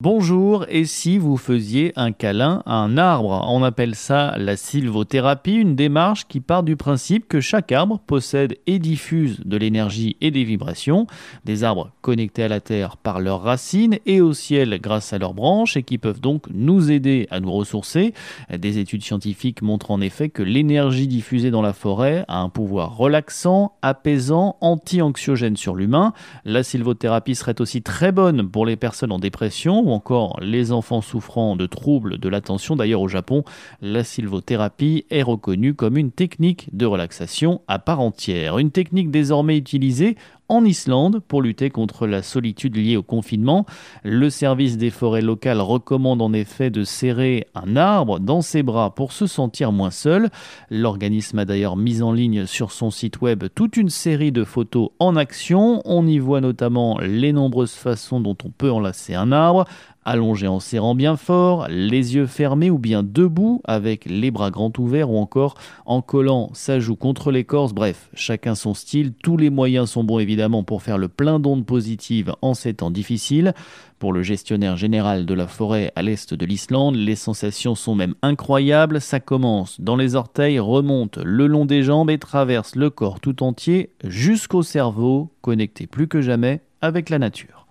Bonjour, et si vous faisiez un câlin à un arbre? On appelle ça la sylvothérapie, une démarche qui part du principe que chaque arbre possède et diffuse de l'énergie et des vibrations, des arbres connectés à la terre par leurs racines et au ciel grâce à leurs branches et qui peuvent donc nous aider à nous ressourcer. Des études scientifiques montrent en effet que l'énergie diffusée dans la forêt a un pouvoir relaxant, apaisant, anti-anxiogène sur l'humain. La sylvothérapie serait aussi très bonne pour les personnes en dépression ou encore les enfants souffrant de troubles de l'attention. D'ailleurs, au Japon, la sylvothérapie est reconnue comme une technique de relaxation à part entière. Une technique désormais utilisée en Islande pour lutter contre la solitude liée au confinement. Le service des forêts locales recommande en effet de serrer un arbre dans ses bras pour se sentir moins seul. L'organisme a d'ailleurs mis en ligne sur son site web toute une série de photos en action. On y voit notamment les nombreuses façons dont on peut enlacer un arbre, allongé en serrant bien fort, les yeux fermés ou bien debout avec les bras grands ouverts ou encore en collant sa joue contre l'écorce. Bref, chacun son style, tous les moyens sont bons évidemment pour faire le plein d'ondes positives en ces temps difficiles. Pour le gestionnaire général de la forêt à l'est de l'Islande, les sensations sont même incroyables. Ça commence dans les orteils, remonte le long des jambes et traverse le corps tout entier jusqu'au cerveau, connecté plus que jamais avec la nature.